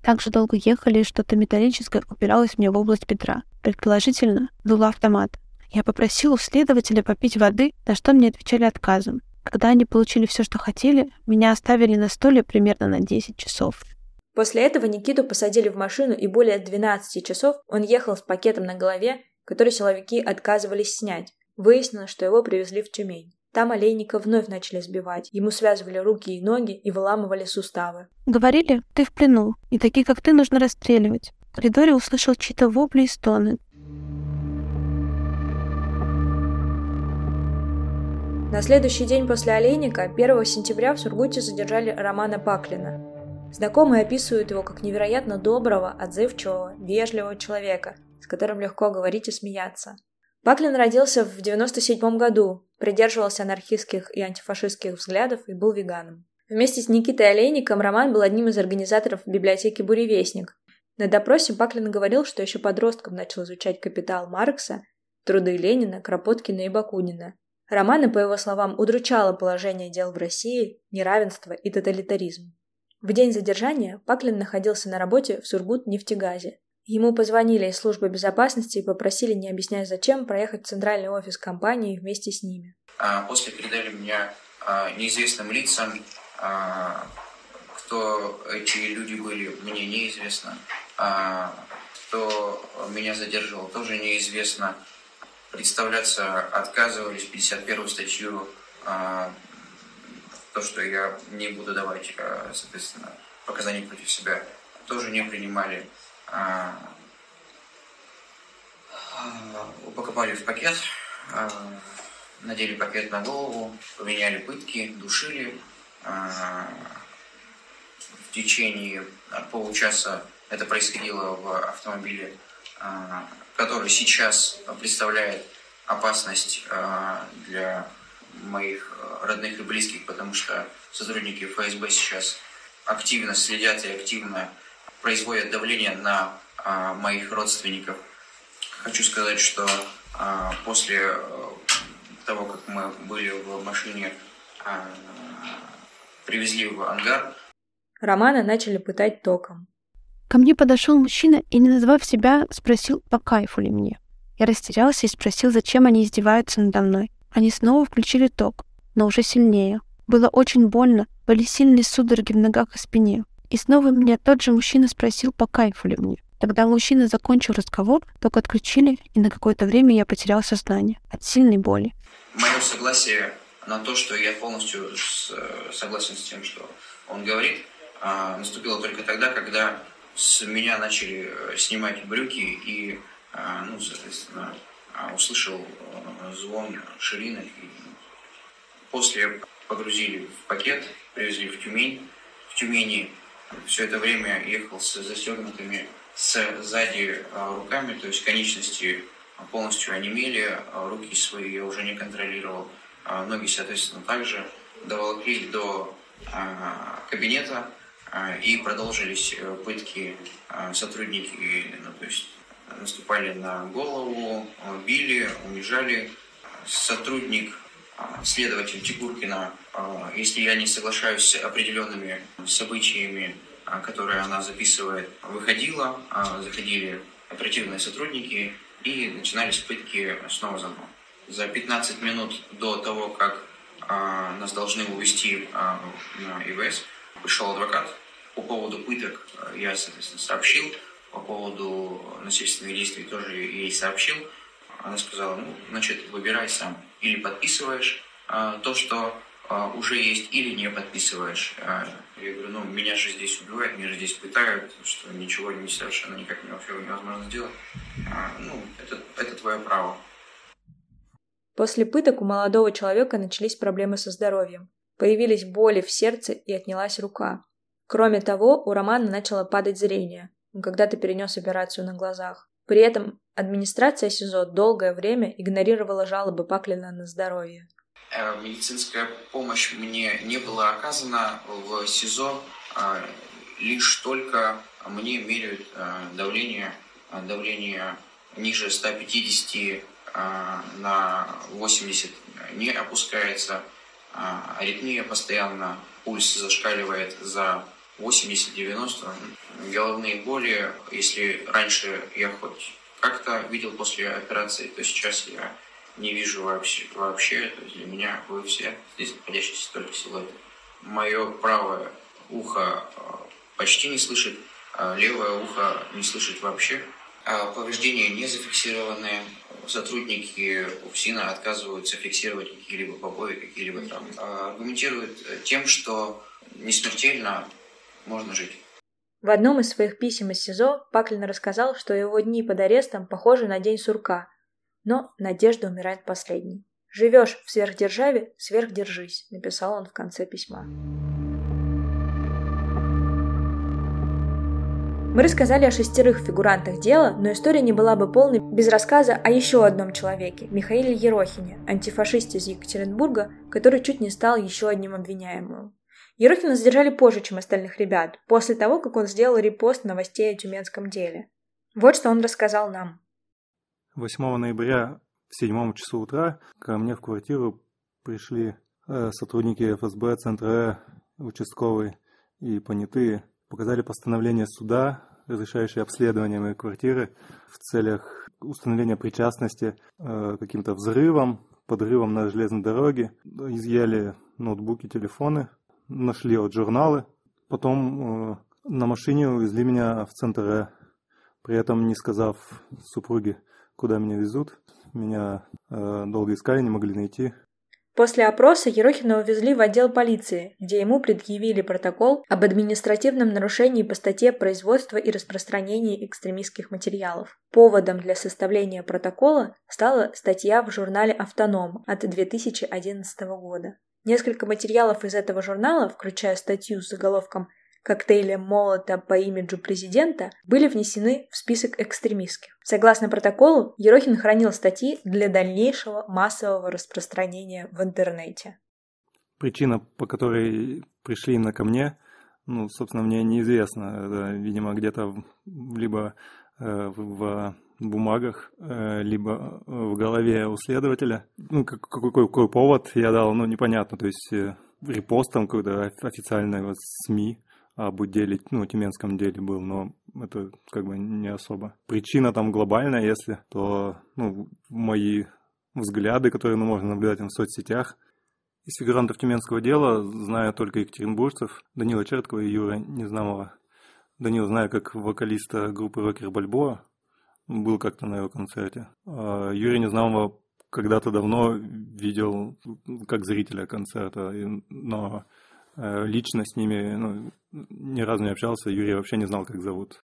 [SPEAKER 2] Так же долго ехали, и что-то металлическое упиралось мне в область бедра. Предположительно, дуло автомат. Я попросил у следователя попить воды, на что мне отвечали отказом. Когда они получили все, что хотели, меня оставили на столе примерно на 10 часов.
[SPEAKER 1] После этого Никиту посадили в машину, и более 12 часов он ехал с пакетом на голове, который силовики отказывались снять. Выяснилось, что его привезли в Тюмень. Там олейника вновь начали сбивать. Ему связывали руки и ноги и выламывали суставы.
[SPEAKER 2] Говорили, ты в плену, и такие, как ты, нужно расстреливать. В коридоре услышал чьи-то вопли и стоны.
[SPEAKER 1] На следующий день после Олейника, 1 сентября, в Сургуте задержали Романа Паклина. Знакомые описывают его как невероятно доброго, отзывчивого, вежливого человека, с которым легко говорить и смеяться. Паклин родился в 97 году, придерживался анархистских и антифашистских взглядов и был веганом. Вместе с Никитой Олейником Роман был одним из организаторов библиотеки «Буревестник». На допросе Паклин говорил, что еще подростком начал изучать «Капитал» Маркса, труды Ленина, Кропоткина и Бакунина, Романа, по его словам, удручало положение дел в России, неравенство и тоталитаризм. В день задержания Паклин находился на работе в Сургут-нефтегазе. Ему позвонили из службы безопасности и попросили, не объясняя зачем, проехать в центральный офис компании вместе с ними.
[SPEAKER 6] А, после передали меня а, неизвестным лицам. А, кто эти люди были, мне неизвестно. Кто меня задерживал, тоже неизвестно представляться отказывались 51 статью, а, то, что я не буду давать, а, соответственно, показания против себя, тоже не принимали. А, упаковали в пакет, надели пакет на голову, поменяли пытки, душили. В течение получаса это происходило в автомобиле который сейчас представляет опасность э, для моих э, родных и близких, потому что сотрудники ФСБ сейчас активно следят и активно производят давление на э, моих родственников. Хочу сказать, что после того, как мы были в машине, привезли в ангар.
[SPEAKER 1] Романа начали пытать током.
[SPEAKER 2] Ко мне подошел мужчина и, не назвав себя, спросил, по кайфу ли мне. Я растерялся и спросил, зачем они издеваются надо мной. Они снова включили ток, но уже сильнее. Было очень больно, были сильные судороги в ногах и спине. И снова меня тот же мужчина спросил, по кайфу ли мне. Тогда мужчина закончил разговор, ток отключили, и на какое-то время я потерял сознание от сильной боли.
[SPEAKER 6] Мое согласие на то, что я полностью согласен с тем, что он говорит, а, наступило только тогда, когда с меня начали э, снимать брюки и, э, ну, соответственно, э, услышал звон ширинок. И после погрузили в пакет, привезли в Тюмень. В Тюмени все это время ехал с застегнутыми сзади руками, то есть конечности полностью онемели, руки свои я уже не контролировал, ноги, соответственно, также доволокли до кабинета, а, и продолжились э, пытки а, сотрудники, ну, то есть наступали на голову, били, унижали. Сотрудник, а, следователь Тигуркина, если я не соглашаюсь с определенными событиями, которые она записывает, выходила, заходили оперативные сотрудники и начинались пытки снова заново. за 15 минут до того, как а, нас должны увезти а, на ИВС, пришел адвокат. По поводу пыток я, соответственно, сообщил. По поводу насильственных действий тоже ей сообщил. Она сказала, ну, значит, выбирай сам. Или подписываешь а, то, что а, уже есть, или не подписываешь. Я говорю, ну, меня же здесь убивают, меня же здесь пытают, что ничего не совершенно никак невозможно сделать. А, ну, это, это твое право.
[SPEAKER 1] После пыток у молодого человека начались проблемы со здоровьем. Появились боли в сердце и отнялась рука. Кроме того, у Романа начало падать зрение. Он когда-то перенес операцию на глазах. При этом администрация СИЗО долгое время игнорировала жалобы Паклина на здоровье.
[SPEAKER 6] Э, медицинская помощь мне не была оказана в СИЗО, а лишь только мне меряют э, давление, давление ниже 150 а, на 80 не опускается, а, аритмия постоянно, пульс зашкаливает за 80-90, головные боли, если раньше я хоть как-то видел после операции, то сейчас я не вижу вообще, вообще то есть для меня вы все здесь находящиеся только силуэты. Мое правое ухо а, почти не слышит, а левое ухо не слышит вообще. Повреждения не зафиксированные, сотрудники УФСИНа отказываются фиксировать какие-либо побои, какие-либо травмы. А, аргументируют тем, что не смертельно можно жить.
[SPEAKER 1] В одном из своих писем из СИЗО Паклин рассказал, что его дни под арестом похожи на день сурка, но надежда умирает последней. «Живешь в сверхдержаве, сверхдержись», — написал он в конце письма. Мы рассказали о шестерых фигурантах дела, но история не была бы полной без рассказа о еще одном человеке, Михаиле Ерохине, антифашисте из Екатеринбурга, который чуть не стал еще одним обвиняемым. Ерохина задержали позже, чем остальных ребят, после того, как он сделал репост новостей о тюменском деле. Вот что он рассказал нам.
[SPEAKER 7] 8 ноября в 7 часу утра ко мне в квартиру пришли э, сотрудники ФСБ, Центра участковый и понятые показали постановление суда, разрешающее обследование моей квартиры в целях установления причастности э, каким-то взрывам, подрывам на железной дороге. Изъяли ноутбуки, телефоны, нашли вот журналы. Потом э, на машине увезли меня в центр Э, при этом не сказав супруге, куда меня везут. Меня э, долго искали, не могли найти.
[SPEAKER 1] После опроса Ерохина увезли в отдел полиции, где ему предъявили протокол об административном нарушении по статье «Производство и распространение экстремистских материалов». Поводом для составления протокола стала статья в журнале «Автоном» от 2011 года. Несколько материалов из этого журнала, включая статью с заголовком коктейля молота по имиджу президента были внесены в список экстремистских. Согласно протоколу, Ерохин хранил статьи для дальнейшего массового распространения в интернете.
[SPEAKER 7] Причина, по которой пришли именно ко мне, ну, собственно, мне неизвестно. Это, видимо, где-то либо э, в бумагах, э, либо в голове у следователя. Ну, какой, какой повод я дал, ну, непонятно. То есть э, репостом какой-то официальной вот СМИ об деле, ну, тюменском деле был, но это как бы не особо. Причина там глобальная, если, то, ну, мои взгляды, которые ну, можно наблюдать в соцсетях, из фигурантов тюменского дела знаю только екатеринбуржцев, Данила Черткова и Юра Незнамова. Данила знаю как вокалиста группы Рокер Бальбоа, был как-то на его концерте. А Юрия Незнамова когда-то давно видел как зрителя концерта, но Э, лично с ними ну, ни разу не общался, Юрий вообще не знал, как зовут.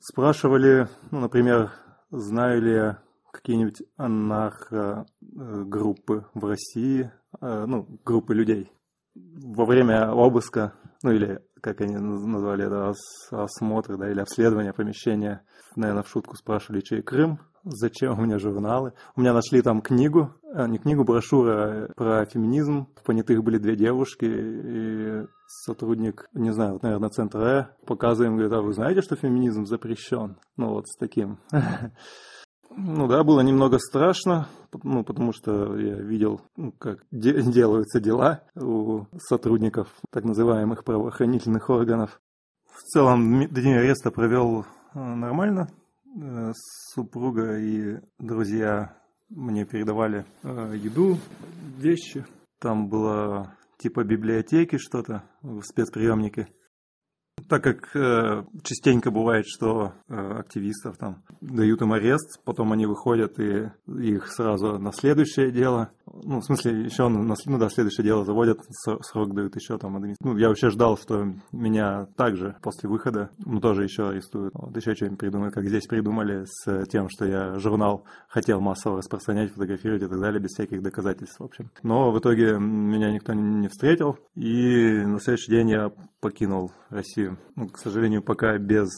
[SPEAKER 7] Спрашивали, ну, например, Знаю ли я какие-нибудь анархо-группы в России, э, ну, группы людей? Во время обыска, ну или как они назвали это, ос осмотр, да, или обследование помещения, наверное, в шутку спрашивали, чей Крым. Зачем у меня журналы. У меня нашли там книгу, а, не книгу, брошюра про феминизм. В понятых были две девушки, и сотрудник, не знаю, вот, наверное, центра Э, показываем, говорит, а вы знаете, что феминизм запрещен? Ну вот с таким. Ну да, было немного страшно, ну, потому что я видел, ну, как де- делаются дела у сотрудников так называемых правоохранительных органов. В целом, день ареста провел э, нормально. Э, супруга и друзья мне передавали э, еду, вещи. Там было типа библиотеки что-то в спецприемнике. Так как э, частенько бывает, что э, активистов там дают им арест, потом они выходят и их сразу на следующее дело. Ну, в смысле, еще на, ну да, следующее дело заводят, срок дают еще там. Ну, я вообще ждал, что меня также после выхода, ну, тоже еще арестуют. Вот еще что-нибудь придумают, как здесь придумали с тем, что я журнал хотел массово распространять, фотографировать и так далее, без всяких доказательств, в общем. Но в итоге меня никто не встретил, и на следующий день я покинул Россию. Ну, к сожалению, пока без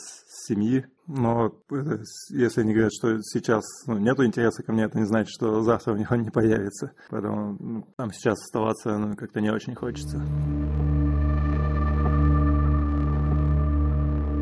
[SPEAKER 7] семьи. Но это, если они говорят, что сейчас ну, нету интереса ко мне, это не значит, что завтра у них он не появится. Поэтому ну, там сейчас оставаться ну, как-то не очень хочется.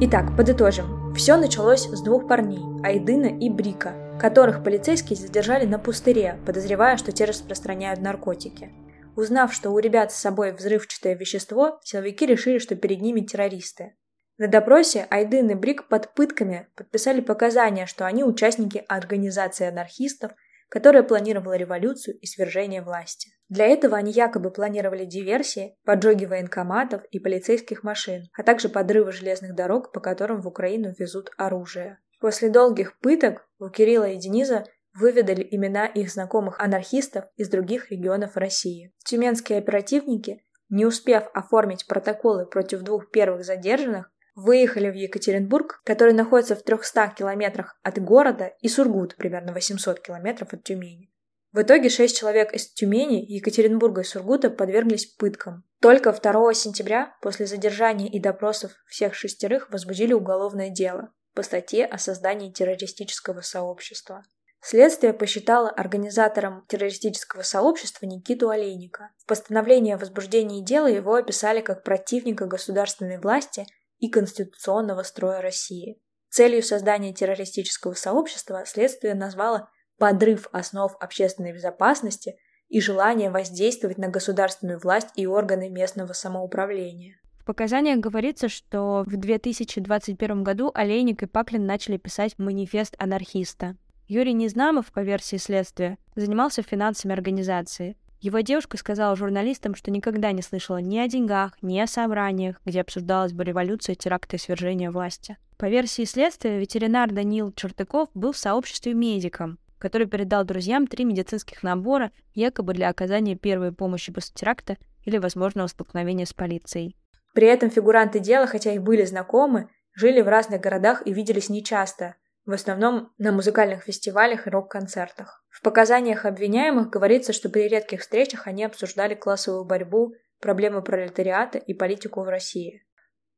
[SPEAKER 1] Итак, подытожим. Все началось с двух парней, Айдына и Брика, которых полицейские задержали на пустыре, подозревая, что те распространяют наркотики. Узнав, что у ребят с собой взрывчатое вещество, силовики решили, что перед ними террористы. На допросе Айдын и Брик под пытками подписали показания, что они участники организации анархистов, которая планировала революцию и свержение власти. Для этого они якобы планировали диверсии, поджоги военкоматов и полицейских машин, а также подрывы железных дорог, по которым в Украину везут оружие. После долгих пыток у Кирилла и Дениза выведали имена их знакомых анархистов из других регионов России. Тюменские оперативники, не успев оформить протоколы против двух первых задержанных, выехали в Екатеринбург, который находится в 300 километрах от города, и Сургут, примерно 800 километров от Тюмени. В итоге шесть человек из Тюмени, Екатеринбурга и Сургута подверглись пыткам. Только 2 сентября, после задержания и допросов всех шестерых, возбудили уголовное дело по статье о создании террористического сообщества. Следствие посчитало организатором террористического сообщества Никиту Олейника. В постановлении о возбуждении дела его описали как противника государственной власти и конституционного строя России. Целью создания террористического сообщества следствие назвало подрыв основ общественной безопасности и желание воздействовать на государственную власть и органы местного самоуправления.
[SPEAKER 2] В показаниях говорится, что в 2021 году Олейник и Паклин начали писать манифест анархиста. Юрий Незнамов, по версии следствия, занимался финансами организации. Его девушка сказала журналистам, что никогда не слышала ни о деньгах, ни о собраниях, где обсуждалась бы революция, теракты и свержение власти. По версии следствия, ветеринар Даниил Чертыков был в сообществе медиком, который передал друзьям три медицинских набора, якобы для оказания первой помощи после теракта или возможного столкновения с полицией.
[SPEAKER 1] При этом фигуранты дела, хотя и были знакомы, жили в разных городах и виделись нечасто – в основном на музыкальных фестивалях и рок-концертах. В показаниях обвиняемых говорится, что при редких встречах они обсуждали классовую борьбу, проблемы пролетариата и политику в России.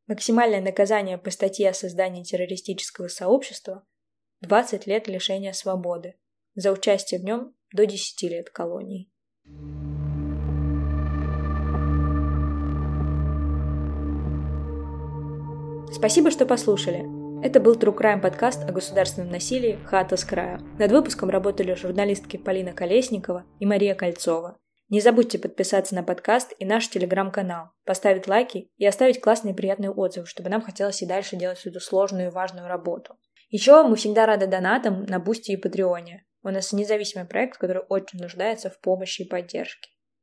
[SPEAKER 1] Максимальное наказание по статье о создании террористического сообщества – 20 лет лишения свободы, за участие в нем до 10 лет колонии. Спасибо, что послушали. Это был True Crime подкаст о государственном насилии «Хата с краю». Над выпуском работали журналистки Полина Колесникова и Мария Кольцова. Не забудьте подписаться на подкаст и наш телеграм-канал, поставить лайки и оставить классные и приятные отзывы, чтобы нам хотелось и дальше делать эту сложную и важную работу. Еще мы всегда рады донатам на Boosty и Patreon е. У нас независимый проект, который очень нуждается в помощи и поддержке.